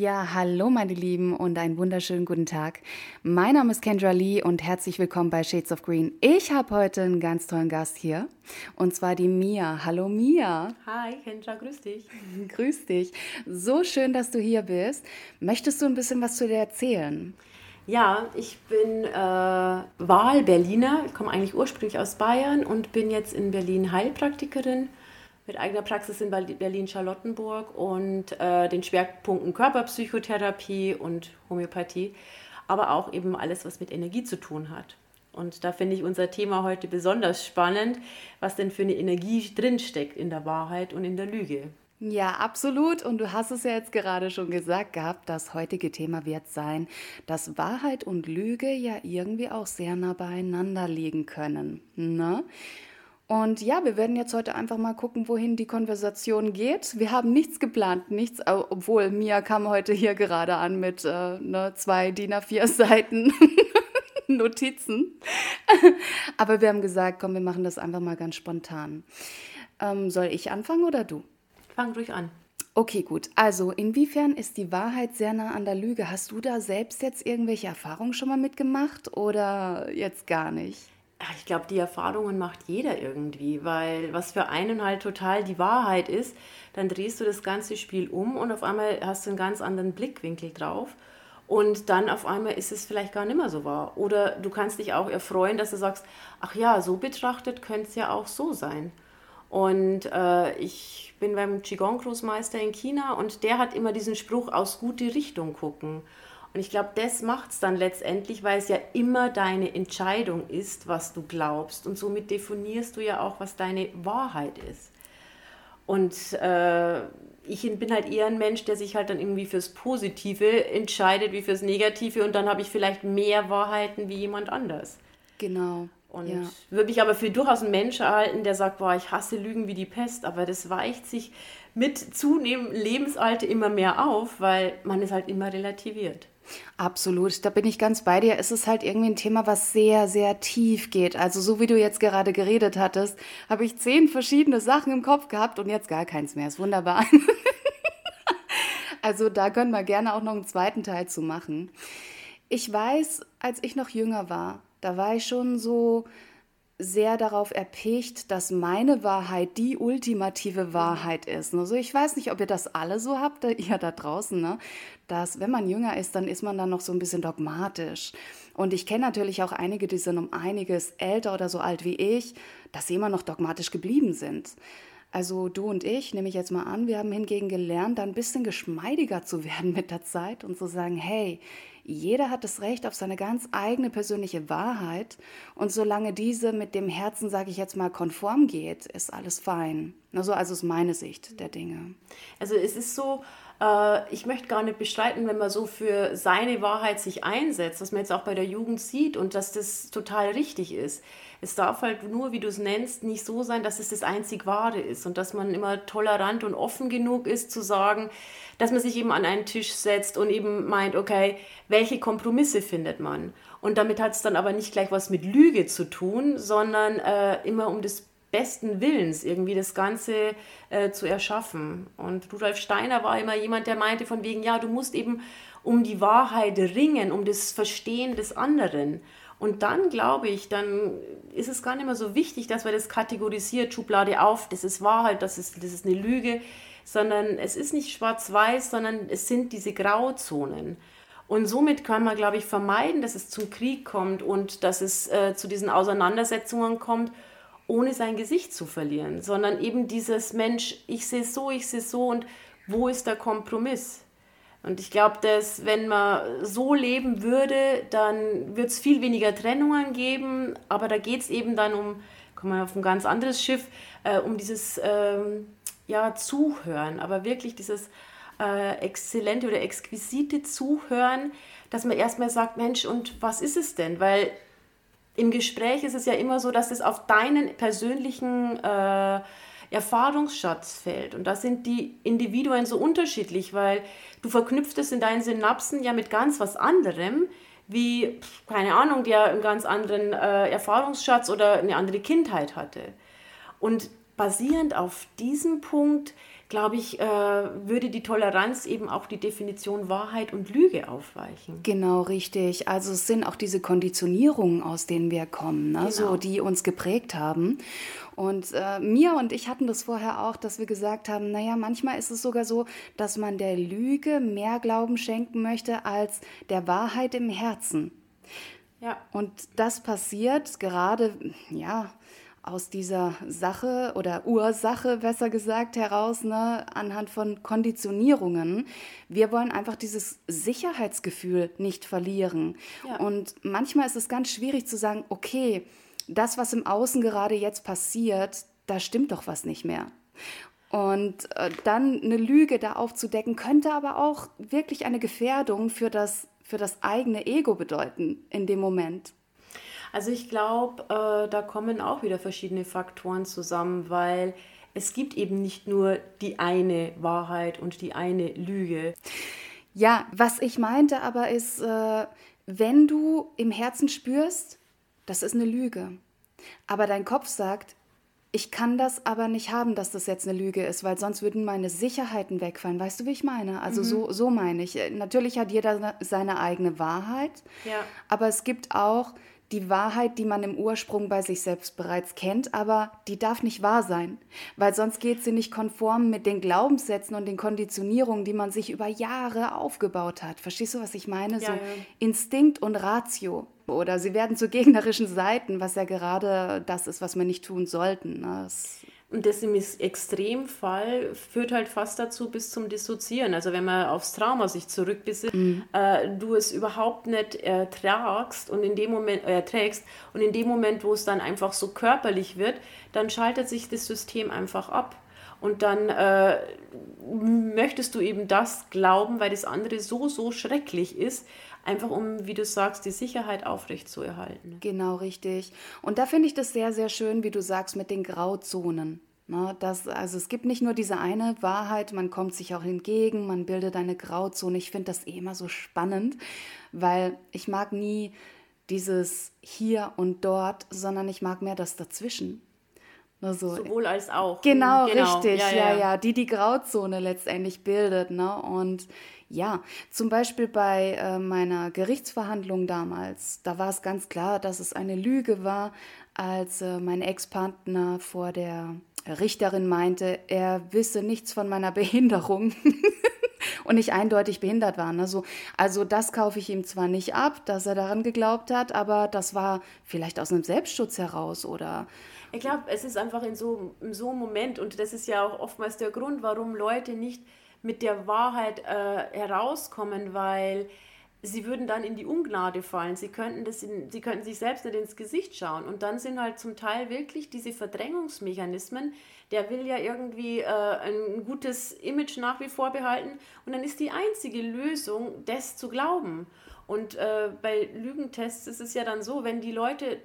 Ja, hallo meine Lieben und einen wunderschönen guten Tag. Mein Name ist Kendra Lee und herzlich willkommen bei Shades of Green. Ich habe heute einen ganz tollen Gast hier und zwar die Mia. Hallo Mia. Hi Kendra, grüß dich. Grüß dich. So schön, dass du hier bist. Möchtest du ein bisschen was zu dir erzählen? Ja, ich bin äh, Wahl-Berliner, komme eigentlich ursprünglich aus Bayern und bin jetzt in Berlin Heilpraktikerin mit eigener Praxis in Berlin-Charlottenburg und äh, den Schwerpunkten Körperpsychotherapie und Homöopathie, aber auch eben alles, was mit Energie zu tun hat. Und da finde ich unser Thema heute besonders spannend, was denn für eine Energie drinsteckt in der Wahrheit und in der Lüge. Ja, absolut. Und du hast es ja jetzt gerade schon gesagt gehabt, das heutige Thema wird sein, dass Wahrheit und Lüge ja irgendwie auch sehr nah beieinander liegen können. Ne? Und ja, wir werden jetzt heute einfach mal gucken, wohin die Konversation geht. Wir haben nichts geplant, nichts, obwohl Mia kam heute hier gerade an mit äh, ne, zwei DIN A4 Seiten Notizen. Aber wir haben gesagt, komm, wir machen das einfach mal ganz spontan. Ähm, soll ich anfangen oder du? Fang ruhig an. Okay, gut. Also, inwiefern ist die Wahrheit sehr nah an der Lüge? Hast du da selbst jetzt irgendwelche Erfahrungen schon mal mitgemacht oder jetzt gar nicht? Ich glaube, die Erfahrungen macht jeder irgendwie, weil was für einen halt total die Wahrheit ist, dann drehst du das ganze Spiel um und auf einmal hast du einen ganz anderen Blickwinkel drauf. Und dann auf einmal ist es vielleicht gar nicht mehr so wahr. Oder du kannst dich auch erfreuen, dass du sagst, ach ja, so betrachtet könnte es ja auch so sein. Und äh, ich bin beim Qigong-Großmeister in China und der hat immer diesen Spruch aus gute Richtung gucken. Und ich glaube, das macht es dann letztendlich, weil es ja immer deine Entscheidung ist, was du glaubst. Und somit definierst du ja auch, was deine Wahrheit ist. Und äh, ich bin halt eher ein Mensch, der sich halt dann irgendwie fürs Positive entscheidet wie fürs Negative. Und dann habe ich vielleicht mehr Wahrheiten wie jemand anders. Genau. Und ja. würde mich aber für durchaus einen Mensch erhalten, der sagt, boah, ich hasse Lügen wie die Pest. Aber das weicht sich mit zunehmendem Lebensalter immer mehr auf, weil man es halt immer relativiert. Absolut, da bin ich ganz bei dir. Es ist halt irgendwie ein Thema, was sehr, sehr tief geht. Also so wie du jetzt gerade geredet hattest, habe ich zehn verschiedene Sachen im Kopf gehabt und jetzt gar keins mehr. Ist wunderbar. also da können wir gerne auch noch einen zweiten Teil zu machen. Ich weiß, als ich noch jünger war, da war ich schon so sehr darauf erpicht, dass meine Wahrheit die ultimative Wahrheit ist. Also ich weiß nicht, ob ihr das alle so habt, ihr da draußen, ne? dass wenn man jünger ist, dann ist man dann noch so ein bisschen dogmatisch. Und ich kenne natürlich auch einige, die sind um einiges älter oder so alt wie ich, dass sie immer noch dogmatisch geblieben sind. Also du und ich, nehme ich jetzt mal an, wir haben hingegen gelernt, da ein bisschen geschmeidiger zu werden mit der Zeit und zu sagen, hey, jeder hat das Recht auf seine ganz eigene persönliche Wahrheit und solange diese mit dem Herzen, sage ich jetzt mal, konform geht, ist alles fein. Also, also ist meine Sicht der Dinge. Also es ist so, ich möchte gar nicht bestreiten, wenn man so für seine Wahrheit sich einsetzt, was man jetzt auch bei der Jugend sieht und dass das total richtig ist. Es darf halt nur, wie du es nennst, nicht so sein, dass es das einzig Wahre ist und dass man immer tolerant und offen genug ist zu sagen, dass man sich eben an einen Tisch setzt und eben meint, okay, welche Kompromisse findet man? Und damit hat es dann aber nicht gleich was mit Lüge zu tun, sondern äh, immer um des besten Willens irgendwie das Ganze äh, zu erschaffen. Und Rudolf Steiner war immer jemand, der meinte von wegen, ja, du musst eben um die Wahrheit ringen, um das Verstehen des anderen. Und dann glaube ich, dann ist es gar nicht mehr so wichtig, dass man das kategorisiert, Schublade auf, das ist Wahrheit, das ist, das ist eine Lüge, sondern es ist nicht schwarz-weiß, sondern es sind diese Grauzonen. Und somit kann man, glaube ich, vermeiden, dass es zum Krieg kommt und dass es äh, zu diesen Auseinandersetzungen kommt, ohne sein Gesicht zu verlieren, sondern eben dieses Mensch, ich sehe so, ich sehe so und wo ist der Kompromiss? Und ich glaube, dass wenn man so leben würde, dann wird es viel weniger Trennungen geben. Aber da geht es eben dann um, kommen wir auf ein ganz anderes Schiff, äh, um dieses ähm, ja, Zuhören, aber wirklich dieses äh, exzellente oder exquisite Zuhören, dass man erstmal sagt, Mensch, und was ist es denn? Weil im Gespräch ist es ja immer so, dass es auf deinen persönlichen äh, Erfahrungsschatz fällt. Und da sind die Individuen so unterschiedlich, weil du verknüpft es in deinen Synapsen ja mit ganz was anderem, wie, keine Ahnung, der einen ganz anderen äh, Erfahrungsschatz oder eine andere Kindheit hatte. Und basierend auf diesem Punkt glaube ich, äh, würde die Toleranz eben auch die Definition Wahrheit und Lüge aufweichen. Genau, richtig. Also es sind auch diese Konditionierungen, aus denen wir kommen, ne? genau. so, die uns geprägt haben. Und äh, Mia und ich hatten das vorher auch, dass wir gesagt haben, naja, manchmal ist es sogar so, dass man der Lüge mehr Glauben schenken möchte als der Wahrheit im Herzen. Ja. Und das passiert gerade, ja, aus dieser Sache oder Ursache, besser gesagt, heraus, ne, anhand von Konditionierungen. Wir wollen einfach dieses Sicherheitsgefühl nicht verlieren. Ja. Und manchmal ist es ganz schwierig zu sagen, okay, das, was im Außen gerade jetzt passiert, da stimmt doch was nicht mehr. Und äh, dann eine Lüge da aufzudecken, könnte aber auch wirklich eine Gefährdung für das, für das eigene Ego bedeuten in dem Moment. Also ich glaube, äh, da kommen auch wieder verschiedene Faktoren zusammen, weil es gibt eben nicht nur die eine Wahrheit und die eine Lüge. Ja, was ich meinte aber ist, äh, wenn du im Herzen spürst, das ist eine Lüge, aber dein Kopf sagt, ich kann das aber nicht haben, dass das jetzt eine Lüge ist, weil sonst würden meine Sicherheiten wegfallen. Weißt du, wie ich meine? Also mhm. so, so meine ich. Natürlich hat jeder seine eigene Wahrheit, ja. aber es gibt auch die Wahrheit, die man im Ursprung bei sich selbst bereits kennt, aber die darf nicht wahr sein, weil sonst geht sie nicht konform mit den Glaubenssätzen und den Konditionierungen, die man sich über Jahre aufgebaut hat. Verstehst du, was ich meine? Ja, so ja. Instinkt und Ratio. Oder sie werden zu gegnerischen Seiten, was ja gerade das ist, was wir nicht tun sollten. Ne? Das und das im Extremfall führt halt fast dazu bis zum Dissoziieren. Also wenn man aufs Trauma sich zurückbesinnt, mhm. äh, du es überhaupt nicht ertragst und in dem Moment äh, erträgst und in dem Moment, wo es dann einfach so körperlich wird, dann schaltet sich das System einfach ab. Und dann äh, möchtest du eben das glauben, weil das andere so, so schrecklich ist, einfach um, wie du sagst, die Sicherheit aufrechtzuerhalten. Genau, richtig. Und da finde ich das sehr, sehr schön, wie du sagst, mit den Grauzonen. Ne, das, also es gibt nicht nur diese eine Wahrheit, man kommt sich auch entgegen, man bildet eine Grauzone. Ich finde das eh immer so spannend, weil ich mag nie dieses hier und dort, sondern ich mag mehr das dazwischen. Ne, so. Sowohl als auch. Genau, genau. richtig, ja ja, ja ja, die die Grauzone letztendlich bildet. Ne? Und ja, zum Beispiel bei äh, meiner Gerichtsverhandlung damals, da war es ganz klar, dass es eine Lüge war, als äh, mein Ex-Partner vor der Richterin meinte, er wisse nichts von meiner Behinderung. Und ich eindeutig behindert war. Ne? So, also das kaufe ich ihm zwar nicht ab, dass er daran geglaubt hat, aber das war vielleicht aus einem Selbstschutz heraus oder ich glaube, es ist einfach in so, in so einem Moment und das ist ja auch oftmals der Grund, warum Leute nicht mit der Wahrheit äh, herauskommen, weil sie würden dann in die Ungnade fallen. Sie könnten, das in, sie könnten sich selbst nicht ins Gesicht schauen. Und dann sind halt zum Teil wirklich diese Verdrängungsmechanismen, der will ja irgendwie äh, ein gutes Image nach wie vor behalten. Und dann ist die einzige Lösung, das zu glauben. Und äh, bei Lügentests ist es ja dann so, wenn die Leute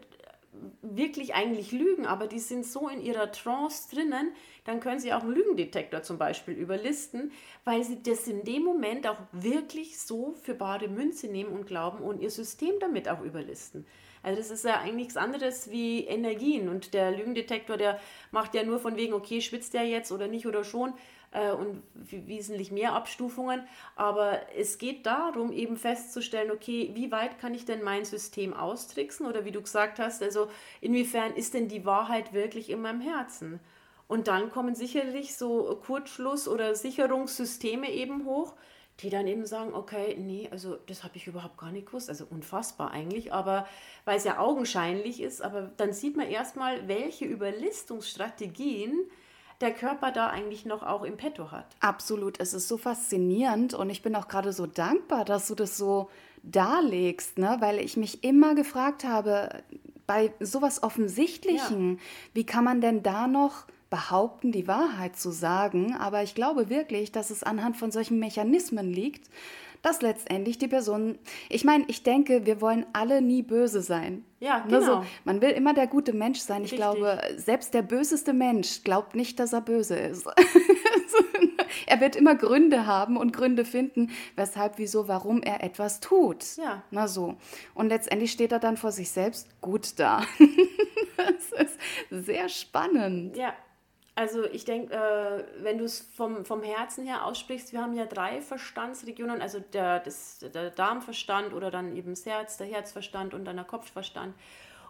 wirklich eigentlich lügen, aber die sind so in ihrer Trance drinnen, dann können sie auch einen Lügendetektor zum Beispiel überlisten, weil sie das in dem Moment auch wirklich so für bare Münze nehmen und glauben und ihr System damit auch überlisten. Also das ist ja eigentlich nichts anderes wie Energien und der Lügendetektor, der macht ja nur von wegen, okay, schwitzt der jetzt oder nicht oder schon, äh, und wesentlich mehr Abstufungen. Aber es geht darum, eben festzustellen, okay, wie weit kann ich denn mein System austricksen oder wie du gesagt hast, also inwiefern ist denn die Wahrheit wirklich in meinem Herzen? Und dann kommen sicherlich so Kurzschluss- oder Sicherungssysteme eben hoch, die dann eben sagen, okay, nee, also das habe ich überhaupt gar nicht gewusst, also unfassbar eigentlich, aber weil es ja augenscheinlich ist, aber dann sieht man erstmal, welche Überlistungsstrategien der Körper da eigentlich noch auch im Petto hat. Absolut, es ist so faszinierend und ich bin auch gerade so dankbar, dass du das so darlegst, ne? weil ich mich immer gefragt habe, bei sowas Offensichtlichen, ja. wie kann man denn da noch behaupten, die Wahrheit zu sagen? Aber ich glaube wirklich, dass es anhand von solchen Mechanismen liegt, dass letztendlich die Person, ich meine, ich denke, wir wollen alle nie böse sein. Ja, genau. Also, man will immer der gute Mensch sein. Ich Richtig. glaube, selbst der böseste Mensch glaubt nicht, dass er böse ist. er wird immer Gründe haben und Gründe finden, weshalb, wieso, warum er etwas tut. Ja. Na so. Und letztendlich steht er dann vor sich selbst gut da. das ist sehr spannend. Ja, Also ich denke, äh, wenn du es vom, vom Herzen her aussprichst, wir haben ja drei Verstandsregionen, also der, das, der Darmverstand oder dann eben das Herz, der Herzverstand und dann der Kopfverstand.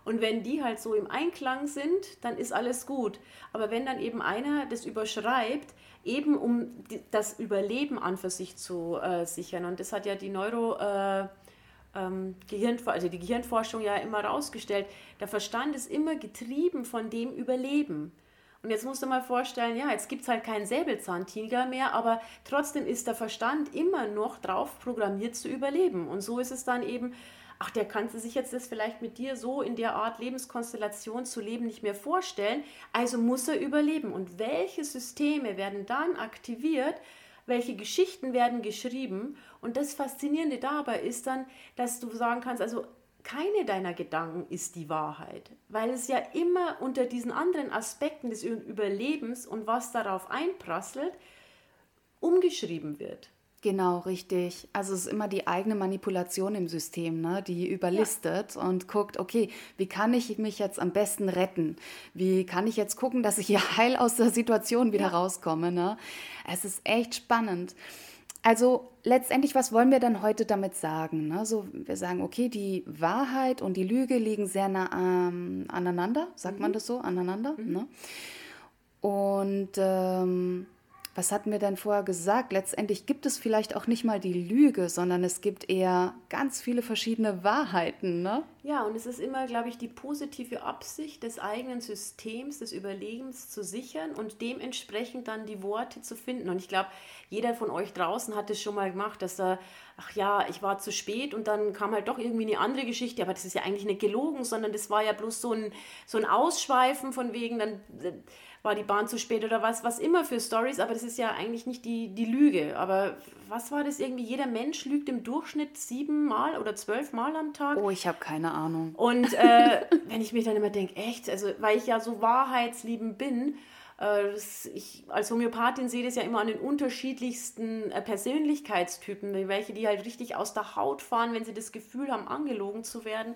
Und wenn die halt so im Einklang sind, dann ist alles gut. Aber wenn dann eben einer das überschreibt, eben um die, das Überleben an für sich zu äh, sichern, und das hat ja die Neuro... Äh, ähm, Gehirnfor also die Gehirnforschung ja immer rausgestellt, der Verstand ist immer getrieben von dem Überleben. Und jetzt musst du mal vorstellen, ja, jetzt gibt es halt keinen Säbelzahntiger mehr, aber trotzdem ist der Verstand immer noch drauf programmiert zu überleben. Und so ist es dann eben, ach, der kann sich jetzt das vielleicht mit dir so in der Art Lebenskonstellation zu leben nicht mehr vorstellen, also muss er überleben. Und welche Systeme werden dann aktiviert, welche Geschichten werden geschrieben. Und das Faszinierende dabei ist dann, dass du sagen kannst, also keine deiner Gedanken ist die Wahrheit, weil es ja immer unter diesen anderen Aspekten des Überlebens und was darauf einprasselt, umgeschrieben wird. Genau, richtig. Also es ist immer die eigene Manipulation im System, ne, die überlistet ja. und guckt, okay, wie kann ich mich jetzt am besten retten? Wie kann ich jetzt gucken, dass ich hier heil aus der Situation wieder ja. rauskomme? Ne? Es ist echt spannend. Also letztendlich, was wollen wir dann heute damit sagen? Ne? So, wir sagen, okay, die Wahrheit und die Lüge liegen sehr nah ähm, aneinander, sagt mhm. man das so, aneinander. Mhm. Ne? Und ähm, was hatten wir denn vorher gesagt? Letztendlich gibt es vielleicht auch nicht mal die Lüge, sondern es gibt eher ganz viele verschiedene Wahrheiten. Ne? Ja, und es ist immer, glaube ich, die positive Absicht des eigenen Systems, des Überlebens zu sichern und dementsprechend dann die Worte zu finden. Und ich glaube, jeder von euch draußen hat es schon mal gemacht, dass er, ach ja, ich war zu spät und dann kam halt doch irgendwie eine andere Geschichte, aber das ist ja eigentlich nicht gelogen, sondern das war ja bloß so ein, so ein Ausschweifen von wegen, dann war die Bahn zu spät oder was, was immer für Stories, aber das ist ja eigentlich nicht die, die Lüge. Aber was war das irgendwie? Jeder Mensch lügt im Durchschnitt siebenmal oder zwölfmal am Tag. Oh, ich habe keine Ahnung. Und äh, wenn ich mir dann immer denke, echt, also weil ich ja so wahrheitsliebend bin, äh, ich als Homöopathin sehe das ja immer an den unterschiedlichsten äh, Persönlichkeitstypen, welche die halt richtig aus der Haut fahren, wenn sie das Gefühl haben, angelogen zu werden.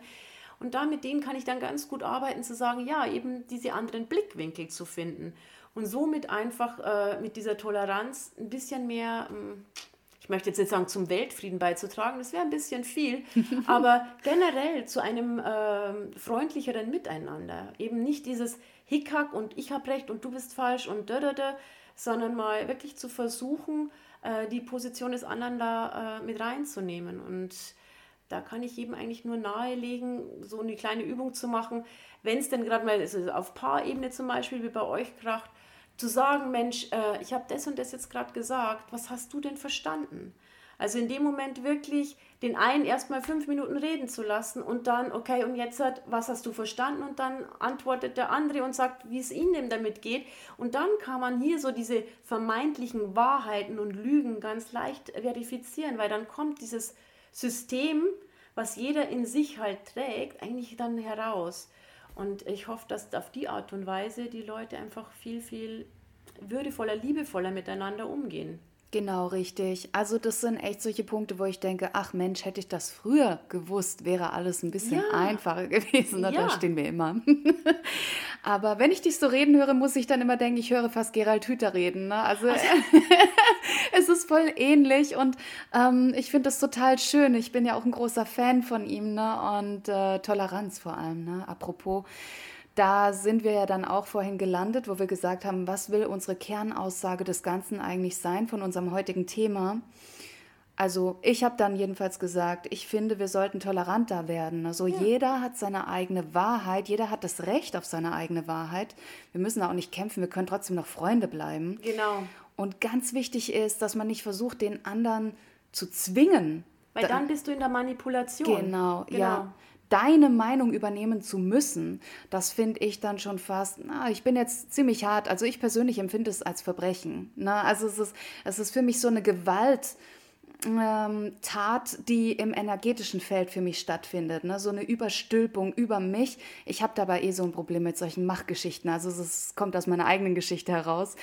Und da mit denen kann ich dann ganz gut arbeiten, zu sagen, ja, eben diese anderen Blickwinkel zu finden. Und somit einfach äh, mit dieser Toleranz ein bisschen mehr, ähm, ich möchte jetzt nicht sagen, zum Weltfrieden beizutragen, das wäre ein bisschen viel, aber generell zu einem äh, freundlicheren Miteinander. Eben nicht dieses Hickhack und ich habe recht und du bist falsch und da, da, da, sondern mal wirklich zu versuchen, äh, die Position des anderen da äh, mit reinzunehmen. Und da kann ich jedem eigentlich nur nahelegen, so eine kleine Übung zu machen, wenn es denn gerade mal also auf Paarebene zum Beispiel, wie bei euch kracht, zu sagen, Mensch, äh, ich habe das und das jetzt gerade gesagt, was hast du denn verstanden? Also in dem Moment wirklich den einen erstmal fünf Minuten reden zu lassen und dann, okay, und jetzt hat, was hast du verstanden? Und dann antwortet der andere und sagt, wie es ihm denn damit geht. Und dann kann man hier so diese vermeintlichen Wahrheiten und Lügen ganz leicht verifizieren, weil dann kommt dieses System, was jeder in sich halt trägt, eigentlich dann heraus. Und ich hoffe, dass auf die Art und Weise die Leute einfach viel, viel würdevoller, liebevoller miteinander umgehen. Genau, richtig. Also das sind echt solche Punkte, wo ich denke, ach Mensch, hätte ich das früher gewusst, wäre alles ein bisschen ja. einfacher gewesen. Ja. Da stehen wir immer. Aber wenn ich dich so reden höre, muss ich dann immer denken, ich höre fast Gerald Hüther reden. Ne? Also, also. es ist voll ähnlich und ähm, ich finde das total schön. Ich bin ja auch ein großer Fan von ihm ne? und äh, Toleranz vor allem. Ne? Apropos da sind wir ja dann auch vorhin gelandet, wo wir gesagt haben, was will unsere Kernaussage des Ganzen eigentlich sein von unserem heutigen Thema? Also ich habe dann jedenfalls gesagt, ich finde, wir sollten toleranter werden. Also ja. jeder hat seine eigene Wahrheit, jeder hat das Recht auf seine eigene Wahrheit. Wir müssen auch nicht kämpfen, wir können trotzdem noch Freunde bleiben. Genau. Und ganz wichtig ist, dass man nicht versucht, den anderen zu zwingen. Weil dann bist du in der Manipulation. Genau, genau. ja deine Meinung übernehmen zu müssen, das finde ich dann schon fast, na, ich bin jetzt ziemlich hart. Also ich persönlich empfinde es als Verbrechen. Ne? Also es ist, es ist für mich so eine Gewalt, ähm, Tat, die im energetischen Feld für mich stattfindet. Ne? So eine Überstülpung über mich. Ich habe dabei eh so ein Problem mit solchen Machgeschichten. Also es kommt aus meiner eigenen Geschichte heraus.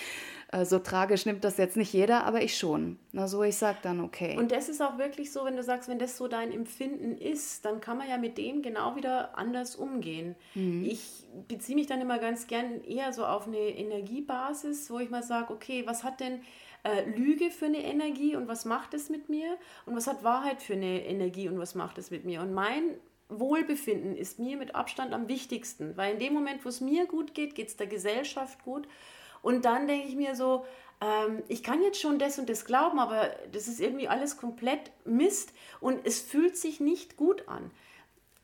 Äh, so tragisch nimmt das jetzt nicht jeder, aber ich schon. Na, so ich sage dann, okay. Und das ist auch wirklich so, wenn du sagst, wenn das so dein Empfinden ist, dann kann man ja mit dem genau wieder anders umgehen. Mhm. Ich beziehe mich dann immer ganz gern eher so auf eine Energiebasis, wo ich mal sage, okay, was hat denn äh, Lüge für eine Energie und was macht es mit mir? Und was hat Wahrheit für eine Energie und was macht es mit mir? Und mein Wohlbefinden ist mir mit Abstand am wichtigsten, weil in dem Moment, wo es mir gut geht, geht es der Gesellschaft gut. Und dann denke ich mir so, ähm, ich kann jetzt schon das und das glauben, aber das ist irgendwie alles komplett Mist und es fühlt sich nicht gut an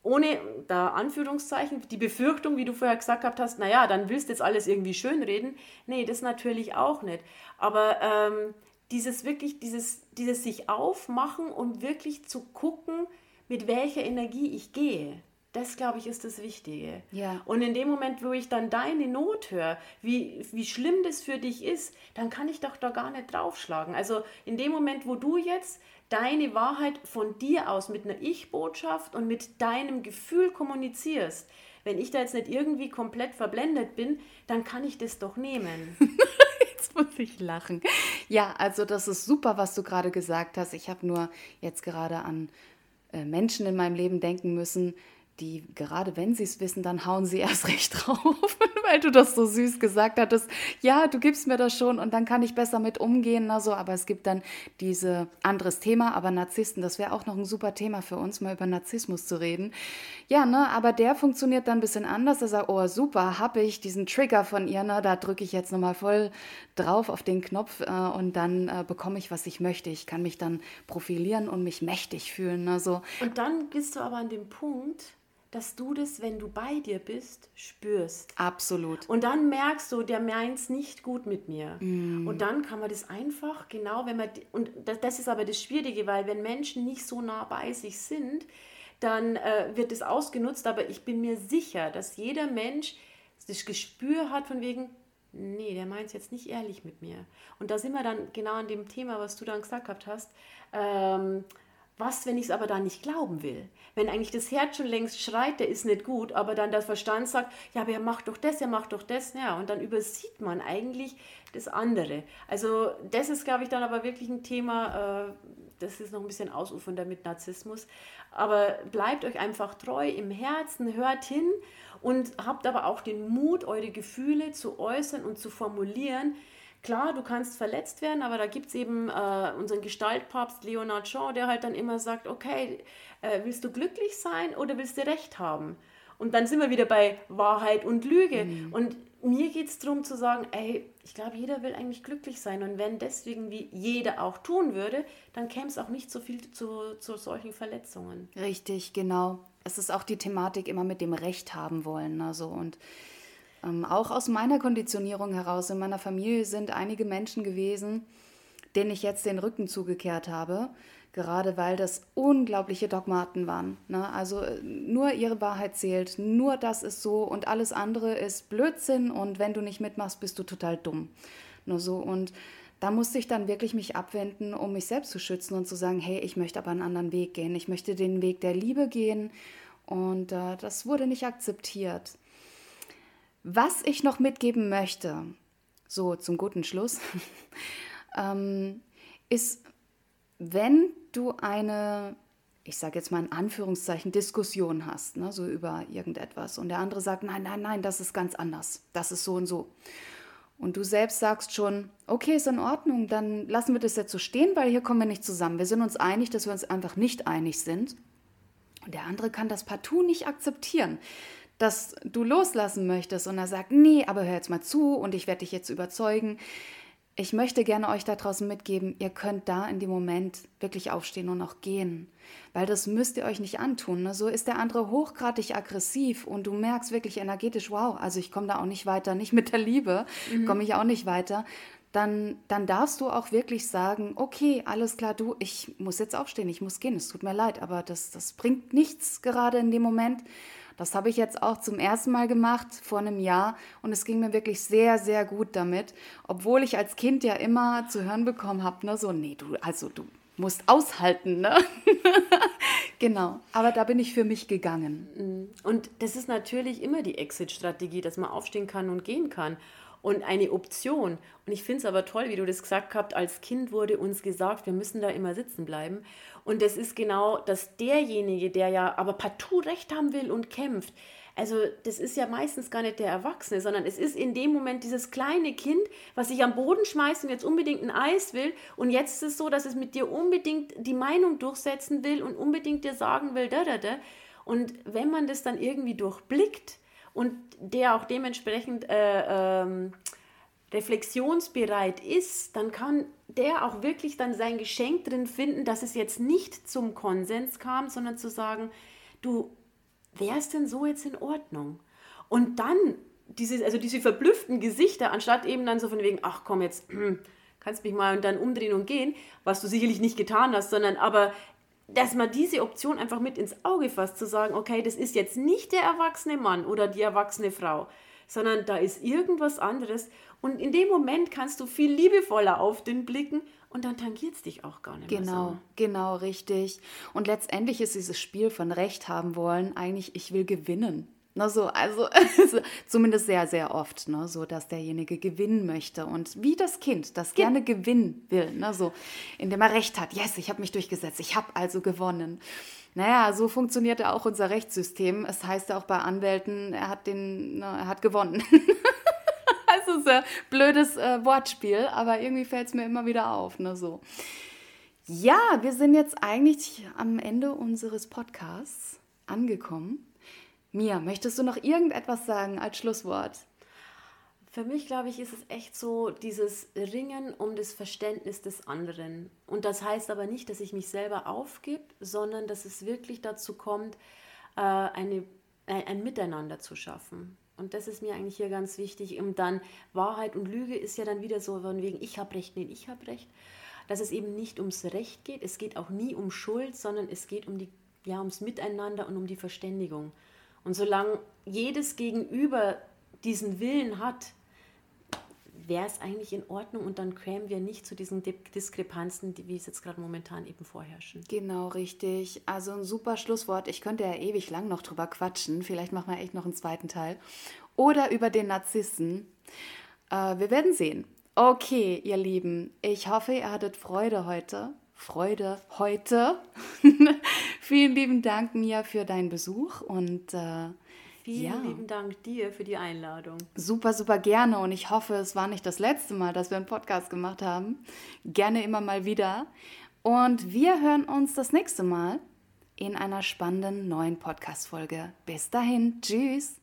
ohne da Anführungszeichen, die Befürchtung, wie du vorher gesagt hast, naja, dann willst du jetzt alles irgendwie schönreden. Nee, das natürlich auch nicht. Aber ähm, dieses wirklich, dieses, dieses sich aufmachen und wirklich zu gucken, mit welcher Energie ich gehe. Das, glaube ich, ist das Wichtige. Ja. Und in dem Moment, wo ich dann deine Not höre, wie, wie schlimm das für dich ist, dann kann ich doch da gar nicht draufschlagen. Also in dem Moment, wo du jetzt deine Wahrheit von dir aus mit einer Ich-Botschaft und mit deinem Gefühl kommunizierst, wenn ich da jetzt nicht irgendwie komplett verblendet bin, dann kann ich das doch nehmen. jetzt muss ich lachen. Ja, also das ist super, was du gerade gesagt hast. Ich habe nur jetzt gerade an äh, Menschen in meinem Leben denken müssen, die, gerade wenn sie es wissen, dann hauen sie erst recht drauf, weil du das so süß gesagt hattest. Ja, du gibst mir das schon und dann kann ich besser mit umgehen. Also, aber es gibt dann diese anderes Thema, aber Narzissten, das wäre auch noch ein super Thema für uns, mal über Narzissmus zu reden. Ja, ne, aber der funktioniert dann ein bisschen anders. Er sagt, oh super, habe ich diesen Trigger von ihr, ne, da drücke ich jetzt nochmal voll drauf auf den Knopf äh, und dann äh, bekomme ich, was ich möchte. Ich kann mich dann profilieren und mich mächtig fühlen. Ne, so. Und dann bist du aber an dem Punkt, dass du das, wenn du bei dir bist, spürst. Absolut. Und dann merkst du, der meint es nicht gut mit mir. Mm. Und dann kann man das einfach, genau, wenn man, und das, das, ist aber das Schwierige, weil wenn Menschen nicht so nah bei sich sind, dann äh, wird es ausgenutzt. Aber ich bin mir sicher, dass jeder Mensch das Gespür hat von wegen, nee, der meint es jetzt nicht ehrlich mit mir. Und da sind wir dann genau an dem Thema, was du dann gesagt hast. Ähm, was, wenn ich es aber dann nicht glauben will? Wenn eigentlich das Herz schon längst schreit, der ist nicht gut, aber dann der Verstand sagt, ja, aber er macht doch das, er macht doch das, ja, und dann übersieht man eigentlich das andere. Also das ist, glaube ich, dann aber wirklich ein Thema, äh, das ist noch ein bisschen ausufernder mit Narzissmus, aber bleibt euch einfach treu im Herzen, hört hin und habt aber auch den Mut, eure Gefühle zu äußern und zu formulieren, Klar, du kannst verletzt werden, aber da gibt es eben äh, unseren Gestaltpapst Leonard Shaw, der halt dann immer sagt, okay, äh, willst du glücklich sein oder willst du Recht haben? Und dann sind wir wieder bei Wahrheit und Lüge. Mhm. Und mir geht es darum zu sagen, ey, ich glaube, jeder will eigentlich glücklich sein. Und wenn deswegen wie jeder auch tun würde, dann käme es auch nicht so viel zu, zu solchen Verletzungen. Richtig, genau. Es ist auch die Thematik immer mit dem Recht haben wollen. Also und ähm, auch aus meiner Konditionierung heraus, in meiner Familie sind einige Menschen gewesen, denen ich jetzt den Rücken zugekehrt habe, gerade weil das unglaubliche Dogmaten waren. Ne? Also äh, nur ihre Wahrheit zählt, nur das ist so und alles andere ist Blödsinn und wenn du nicht mitmachst, bist du total dumm. Nur so und da musste ich dann wirklich mich abwenden, um mich selbst zu schützen und zu sagen, hey, ich möchte aber einen anderen Weg gehen. Ich möchte den Weg der Liebe gehen und äh, das wurde nicht akzeptiert. Was ich noch mitgeben möchte, so zum guten Schluss, ähm, ist, wenn du eine, ich sage jetzt mal in Anführungszeichen, Diskussion hast, ne, so über irgendetwas und der andere sagt, nein, nein, nein, das ist ganz anders, das ist so und so. Und du selbst sagst schon, okay, ist in Ordnung, dann lassen wir das jetzt so stehen, weil hier kommen wir nicht zusammen. Wir sind uns einig, dass wir uns einfach nicht einig sind. Und der andere kann das partout nicht akzeptieren dass du loslassen möchtest und er sagt, nee, aber hör jetzt mal zu und ich werde dich jetzt überzeugen. Ich möchte gerne euch da draußen mitgeben, ihr könnt da in dem Moment wirklich aufstehen und auch gehen, weil das müsst ihr euch nicht antun. Ne? So ist der andere hochgradig aggressiv und du merkst wirklich energetisch, wow, also ich komme da auch nicht weiter, nicht mit der Liebe mhm. komme ich auch nicht weiter. Dann, dann darfst du auch wirklich sagen, okay, alles klar, du, ich muss jetzt aufstehen, ich muss gehen, es tut mir leid, aber das, das bringt nichts gerade in dem Moment. Das habe ich jetzt auch zum ersten Mal gemacht vor einem Jahr und es ging mir wirklich sehr, sehr gut damit, obwohl ich als Kind ja immer zu hören bekommen habe, ne, so, nee, du, also du, musst aushalten, ne? genau, aber da bin ich für mich gegangen. Mm. Und das ist natürlich immer die Exit-Strategie, dass man aufstehen kann und gehen kann und eine Option. Und ich finde es aber toll, wie du das gesagt hast, als Kind wurde uns gesagt, wir müssen da immer sitzen bleiben. Und das ist genau, dass derjenige, der ja aber partout recht haben will und kämpft, also das ist ja meistens gar nicht der Erwachsene, sondern es ist in dem Moment dieses kleine Kind, was sich am Boden schmeißt und jetzt unbedingt ein Eis will. Und jetzt ist es so, dass es mit dir unbedingt die Meinung durchsetzen will und unbedingt dir sagen will, da, da, da. Und wenn man das dann irgendwie durchblickt und der auch dementsprechend äh, ähm, reflexionsbereit ist, dann kann der auch wirklich dann sein Geschenk drin finden, dass es jetzt nicht zum Konsens kam, sondern zu sagen, du, wäre es denn so jetzt in Ordnung? Und dann diese, also diese verblüfften Gesichter, anstatt eben dann so von wegen, ach komm jetzt, kannst mich mal und dann umdrehen und gehen, was du sicherlich nicht getan hast, sondern aber dass man diese Option einfach mit ins Auge fasst, zu sagen, okay, das ist jetzt nicht der erwachsene Mann oder die erwachsene Frau, sondern da ist irgendwas anderes. Und in dem Moment kannst du viel liebevoller auf den blicken und dann tangiert es dich auch gar nicht genau, mehr so. Genau, richtig. Und letztendlich ist dieses Spiel von Recht haben wollen eigentlich, ich will gewinnen. Ne, so, also zumindest sehr, sehr oft, ne, so dass derjenige gewinnen möchte und wie das Kind, das gerne gewinnen will, ne, so, indem er Recht hat. Yes, ich habe mich durchgesetzt, ich habe also gewonnen. Naja, so funktioniert ja auch unser Rechtssystem. Es heißt ja auch bei Anwälten, er hat den, ne, er hat gewonnen. das ist ein blödes äh, Wortspiel, aber irgendwie fällt es mir immer wieder auf. Ne, so. Ja, wir sind jetzt eigentlich am Ende unseres Podcasts angekommen. Mia, möchtest du noch irgendetwas sagen als Schlusswort? Für mich, glaube ich, ist es echt so dieses Ringen um das Verständnis des anderen. Und das heißt aber nicht, dass ich mich selber aufgib, sondern dass es wirklich dazu kommt, äh, eine, ein Miteinander zu schaffen. Und das ist mir eigentlich hier ganz wichtig. Und dann Wahrheit und Lüge ist ja dann wieder so von wegen, ich habe Recht, nee, ich habe Recht. Dass es eben nicht ums Recht geht. Es geht auch nie um Schuld, sondern es geht um die, ja, ums Miteinander und um die Verständigung. Und solange jedes Gegenüber diesen Willen hat, wäre es eigentlich in Ordnung und dann kämen wir nicht zu diesen Diskrepanzen, die, wie es jetzt gerade momentan eben vorherrschen. Genau, richtig. Also ein super Schlusswort. Ich könnte ja ewig lang noch drüber quatschen. Vielleicht machen wir echt noch einen zweiten Teil. Oder über den Narzissen. Äh, wir werden sehen. Okay, ihr Lieben, ich hoffe, ihr hattet Freude heute. Freude heute. Vielen lieben Dank, Mia, für deinen Besuch und äh, Vielen ja. lieben Dank dir für die Einladung. Super, super gerne und ich hoffe, es war nicht das letzte Mal, dass wir einen Podcast gemacht haben. Gerne immer mal wieder. Und wir hören uns das nächste Mal in einer spannenden neuen Podcast-Folge. Bis dahin, tschüss.